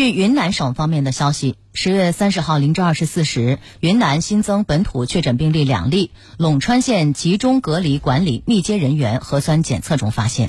据云南省方面的消息十月三十号零至二十四时云南新增本土确诊病例两例陇川县集中隔离管理密接人员核酸检测中发现。